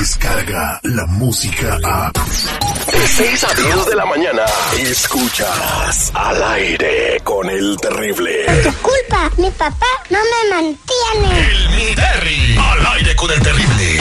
escucha la música a... De 6 a 10 de la mañana, escuchas al aire con el terrible. Tu culpa, mi papá no me mantiene. El Mini Terry, al aire con el terrible.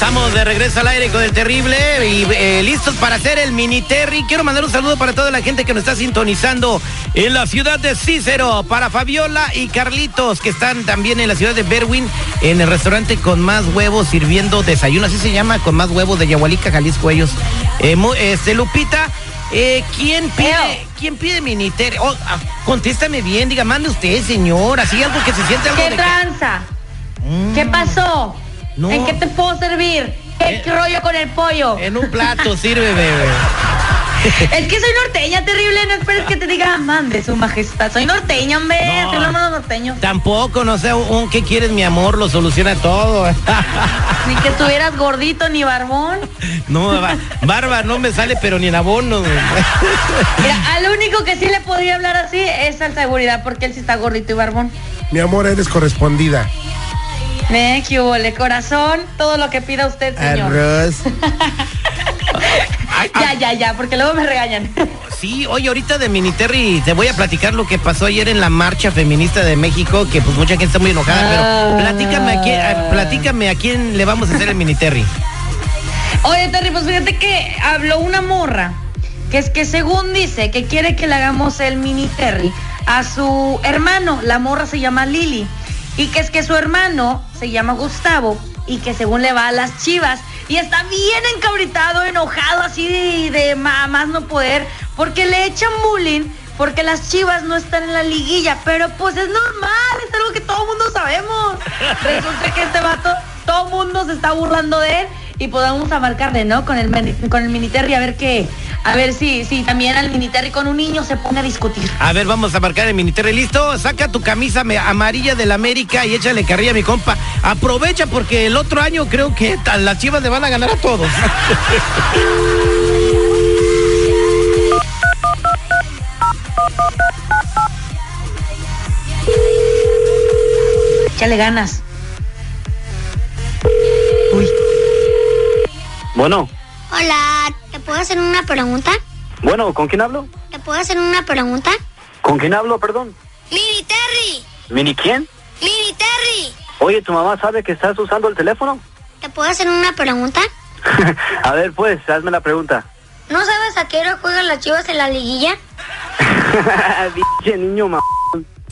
Estamos de regreso al aire con el terrible y eh, listos para hacer el mini Terry. Quiero mandar un saludo para toda la gente que nos está sintonizando en la ciudad de Cícero, para Fabiola y Carlitos, que están también en la ciudad de Berwin, en el restaurante con más huevos sirviendo desayuno, así se llama, con más huevos de Yahualica, Jalisco, ellos. Eh, este, Lupita, eh, ¿quién pide, ¿quién pide mini Terry? Oh, ah, contéstame bien, diga, mande usted, señor, así algo que se siente algo ¿Qué de... tranza? Mm. ¿Qué pasó? No. ¿En qué te puedo servir? ¿Qué Eh. rollo con el pollo? En un plato sirve, bebé. Es que soy norteña, terrible. No esperes que te diga, mande su majestad. Soy norteña, hombre. No. Soy los hermanos norteños. Tampoco, no sé, un ¿qué quieres, mi amor? Lo soluciona todo. Ni que estuvieras gordito ni barbón. no, ba- barba no me sale, pero ni en abono. Mira, al único que sí le podría hablar así es al seguridad, porque él sí está gordito y barbón. Mi amor, eres correspondida. Me que hubole, corazón, todo lo que pida usted, señor. Arroz. Ya, ya, ya, porque luego me regañan. Sí, oye, ahorita de Mini Terry te voy a platicar lo que pasó ayer en la marcha feminista de México, que pues mucha gente está muy enojada, Ah. pero platícame a quién, a- platícame a quién le vamos a hacer el Mini Terry. Oye, Terry, pues fíjate que habló una morra, que es que según dice que quiere que le hagamos el mini Terry a su hermano, la morra se llama Lili, y que es que su hermano se llama Gustavo, y que según le va a las chivas, y está bien encabritado, enojado, así de, de más no poder, porque le echan bullying. Porque las chivas no están en la liguilla, pero pues es normal, es algo que todo el mundo sabemos. Resulta que este vato, todo el mundo se está burlando de él y podemos a marcarle, ¿no? Con el con el miniterri a ver qué, a ver si, si también al miniterri con un niño se pone a discutir. A ver, vamos a marcar el Mini Terry. ¿Listo? Saca tu camisa me- amarilla del América y échale carrilla a mi compa. Aprovecha porque el otro año creo que a las chivas le van a ganar a todos. Échale ganas. Uy. Bueno, Hola, ¿te puedo hacer una pregunta? bueno, ¿con quién hablo? ¿Te puedo hacer una pregunta? ¿Con quién hablo, perdón? Mini Terry, ¿Mini quién? Mini Terry. Oye, ¿tu mamá sabe que estás usando el teléfono? ¿Te puedo hacer una pregunta? a ver, pues, hazme la pregunta. ¿No sabes a qué hora juegan las chivas en la liguilla? Pinche niño, ma...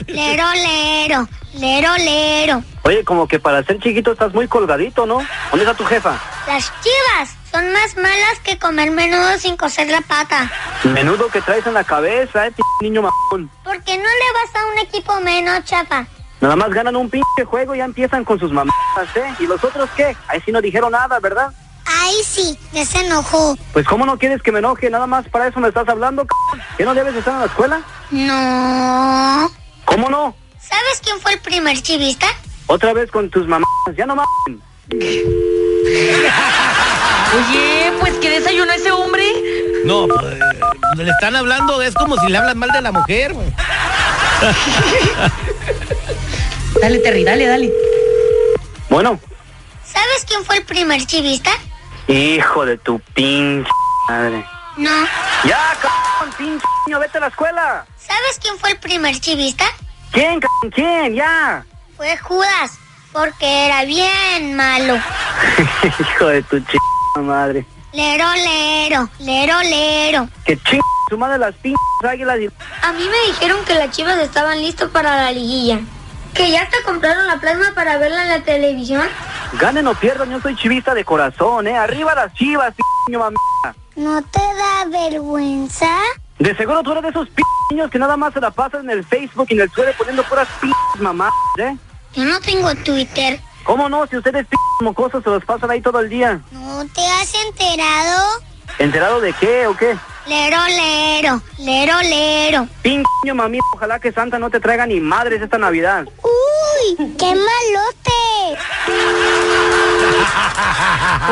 Lero, lero, lero, lero. Oye, como que para ser chiquito estás muy colgadito, ¿no? ¿Dónde está tu jefa? Las chivas son más malas que comer menudo sin coser la pata. Menudo que traes en la cabeza, eh, pinche niño, ma... ¿Por qué no le vas a un equipo menos, chafa? Nada más ganan un pinche juego y ya empiezan con sus mamás, ¿eh? ¿Y los otros qué? Ahí sí no dijeron nada, ¿verdad? Ahí sí, ya se enojó. Pues, ¿cómo no quieres que me enoje? Nada más para eso me estás hablando, c***? ¿Que no debes estar en la escuela? No. ¿Cómo no? ¿Sabes quién fue el primer chivista? Otra vez con tus mamás, ya no mames. Oye, pues ¿qué desayunó ese hombre? No, pues, le están hablando, es como si le hablan mal de la mujer, güey. Dale, Terry, dale, dale. Bueno, ¿Sabes quién fue el primer chivista? hijo de tu pinche madre. No. Ya, cabrón, pinche niño, vete a la escuela. ¿Sabes quién fue el primer chivista? ¿Quién, cabrón? ¿Quién? Ya. Fue Judas, porque era bien malo. hijo de tu ch... madre. Lero, lero, lero, lero. Que ching su madre las pinches águilas y... A mí me dijeron que las chivas estaban listos para la liguilla. Que ya hasta compraron la plasma para verla en la televisión. Ganen o pierdan, yo soy chivista de corazón, ¿eh? Arriba las chivas, niño mamá. ¿No te da vergüenza? De seguro tú eres de esos pinches niños que nada más se la pasan en el Facebook y en el Twitter poniendo puras pinches mamás, ¿eh? Yo no tengo Twitter. ¿Cómo no? Si ustedes pinches mocosos se los pasan ahí todo el día. ¿No te has enterado? ¿Enterado de qué o qué? Lero, lero, lero, lero. Mami, ojalá que Santa no te traiga ni madres esta Navidad. ¡Uy! ¡Qué malote!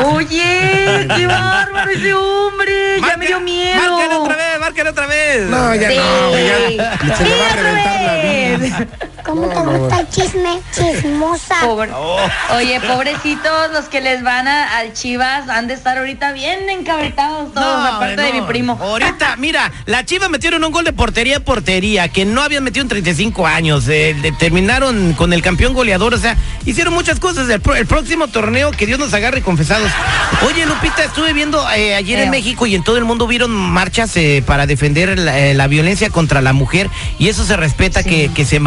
Oye, qué bárbaro ese hombre. Ya me dio miedo. Márcale otra vez, márcale otra vez. No, ya Sí. no, ya se le va a Sí, reventar la vez. vida. ¿Cómo te gusta el chisme? Chismosa. Pobre- Oh. Oye, pobrecitos los que les van a- al Chivas han de estar ahorita bien encabritados todos, aparte de no. mi primo. Ahorita, mira, la Chivas metieron un gol de portería a portería que no habían metido en 35 años. eh, terminaron con el campeón goleador, o sea, hicieron muchas cosas. El, próximo torneo que Dios nos agarre confesados. Oye, Lupita, estuve viendo eh, ayer en. México y en todo el mundo vieron marchas eh, para defender la, eh, la violencia contra la mujer y eso se respeta Sí. que, que se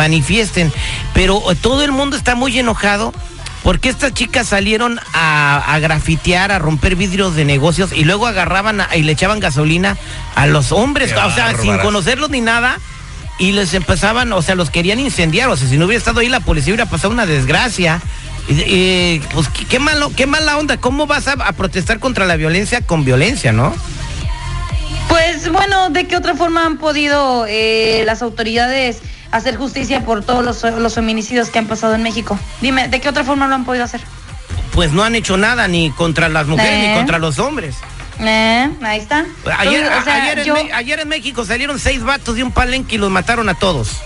Pero eh, todo el mundo está muy enojado. Porque estas chicas salieron a, a grafitear, a romper vidrios de negocios y luego agarraban a- y le echaban gasolina a los hombres, Qué o sea, sin conocerlos ni nada. Y les empezaban, o sea, los querían incendiar. O sea, si no hubiera estado ahí la policía hubiera pasado una desgracia. Pues qué, qué malo, qué mala onda. ¿Cómo vas a, a protestar contra la violencia con violencia, no? Pues bueno, ¿de qué otra forma han podido eh, las autoridades hacer justicia por todos los, los feminicidios que han pasado en México? Dime, ¿de qué otra forma lo han podido hacer? Pues no han hecho nada ni contra las mujeres Eh. ni contra los hombres. Eh, ahí está. Ayer, Entonces, o sea, ayer, en yo- ayer en México salieron seis vatos de un palenque y los mataron a todos.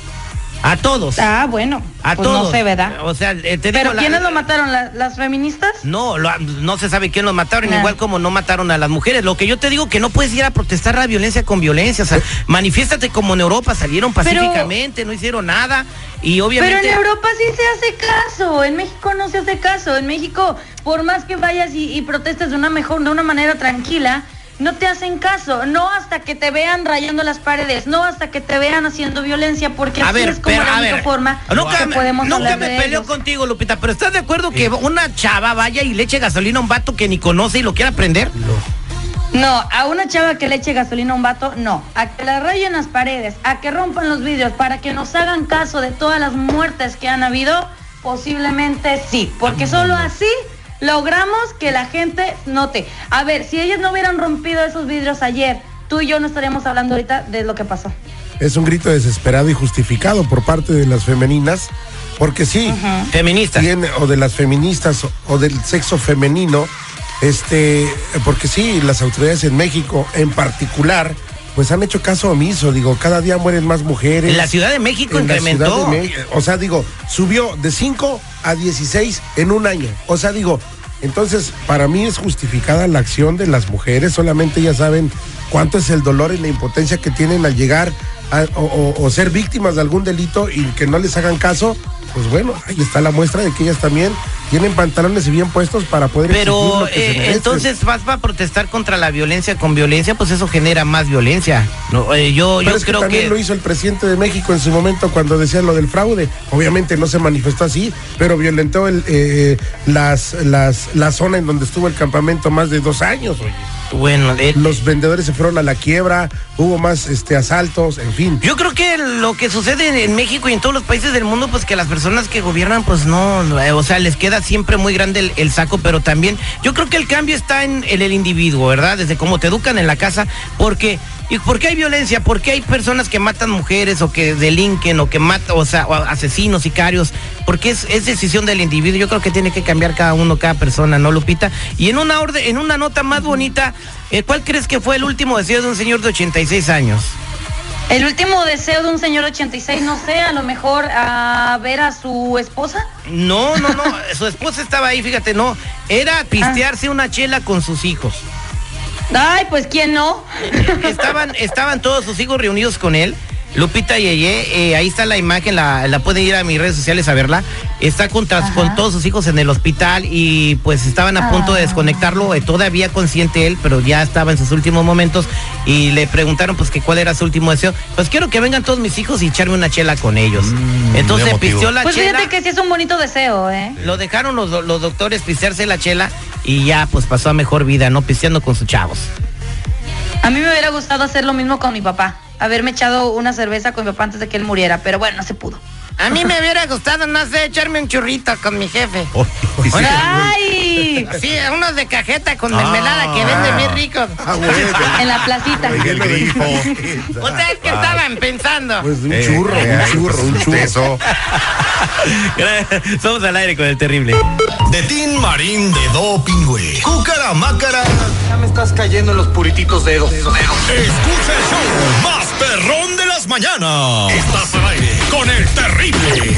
A todos. Ah, bueno. a pues todos. no sé, ¿verdad? O sea, eh, te ¿Pero digo, la- quiénes lo mataron? ¿La- ¿Las feministas? No, lo- no se sabe quién los mataron, igual como no mataron a las mujeres. Lo que yo te digo que no puedes ir a protestar la violencia con violencia. O sea, manifiéstate como en Europa, salieron Pero- pacíficamente, no hicieron nada. Y obviamente. Pero en Europa sí se hace caso, en México no se hace caso. En México, por más que vayas y, y protestes de una mejor, de una manera tranquila, no te hacen caso. No hasta que te vean rayando las paredes, no hasta que te vean haciendo violencia, porque A así ver, es como pero, la a única ver, forma nunca, que me- podemos nunca hablar me de peleo ellos. contigo, Lupita, pero ¿estás de acuerdo que una chava vaya y le eche gasolina a un vato que ni conoce y lo quiera prender? No, a una chava que le eche gasolina a un vato, no. A que la rayen las paredes, a que rompan los vidrios, para que nos hagan caso de todas las muertes que han habido, posiblemente sí. Porque solo así logramos que la gente note. A ver, si ellas no hubieran rompido esos vidrios ayer, tú y yo no estaríamos hablando ahorita de lo que pasó. Es un grito desesperado y justificado por parte de las femeninas, porque sí, Feminista. tiene, o de las feministas o, o del sexo femenino, este, porque sí, las autoridades en México en particular, pues han hecho caso omiso, digo, cada día mueren más mujeres. En la Ciudad de México En incrementó. De o sea, digo, subió de 5 a 16 en un año. O sea, digo, entonces para mí es justificada la acción de las mujeres, solamente ellas saben cuánto es el dolor y la impotencia que tienen al llegar o- o ser víctimas de algún delito y que no les hagan caso. Pues bueno, ahí está la muestra de que ellas también tienen pantalones y bien puestos para poder Pero lo que se eh, merecen. entonces vas a protestar contra la violencia con violencia, pues eso genera más violencia. No, eh, yo Pero yo es que creo también que lo hizo el presidente de México en su momento cuando decía lo del fraude. Obviamente no se manifestó así, pero violentó el, eh, las, las, la zona en donde estuvo el campamento más de dos años. Oye. bueno, eh, Los vendedores se fueron a la quiebra, hubo más este, asaltos, en fin. Yo creo que lo que sucede en- México y en todos los países del mundo, pues que las personas que gobiernan, pues no, no, eh, o sea, les queda siempre muy grande el, el saco, pero también yo creo que el cambio está en, en el individuo, ¿verdad? Desde cómo te educan en la casa, porque ¿y por qué hay violencia? ¿Por qué hay personas que matan mujeres o que delinquen o que matan, o sea, o asesinos, sicarios? Porque es, es decisión del individuo. Yo creo que tiene que cambiar cada uno, cada persona, ¿no, Lupita? Y en una orden, en una nota más bonita, eh, ¿cuál crees que fue el último deseo de un señor de 86 años? El último deseo de un señor 86, no sé, a lo mejor a ver a su esposa. No, no, no. Su esposa estaba ahí, fíjate, no. Era pistearse una chela con sus hijos. Ay, pues quién no. Estaban, estaban todos sus hijos reunidos con él. Lupita Yeye, eh, ahí está la imagen, la, la pueden ir a mis redes sociales a verla. Está con, tras- Ajá. con todos sus hijos en el hospital y pues estaban a punto de Ah. desconectarlo, eh, todavía consciente él, pero ya estaba en sus últimos momentos y le preguntaron pues que cuál era su último deseo. Pues quiero que vengan todos mis hijos y echarme una chela con ellos. Entonces muy emotivo. pisteó la Pues chela. fíjate que sí es un bonito deseo, ¿eh? Lo dejaron los, los doctores pistearse la chela y ya pues pasó a mejor vida, ¿no? Pisteando con sus chavos. A mí me hubiera gustado hacer lo mismo con mi papá. Haberme echado una cerveza con mi papá antes de que él muriera, pero bueno, no se pudo. A mí me hubiera gustado, no sé, echarme un churrito con mi jefe. Oh, sí. ¡Ay! Sí, unos de cajeta con mermelada que venden bien ricos. Ah, bueno, En la placita. Oiga, el grifo. ¿Ustedes qué estaban pensando? pues un Eh, churro, eh, un churro, pues, un churro. Somos al aire con el terrible. De Tin Marín de Doping, güey. Cúcara Mácara. Ya me estás cayendo en los purititos dedos. Escucha el show más perrón de las mañanas. Estás al aire con el terrible.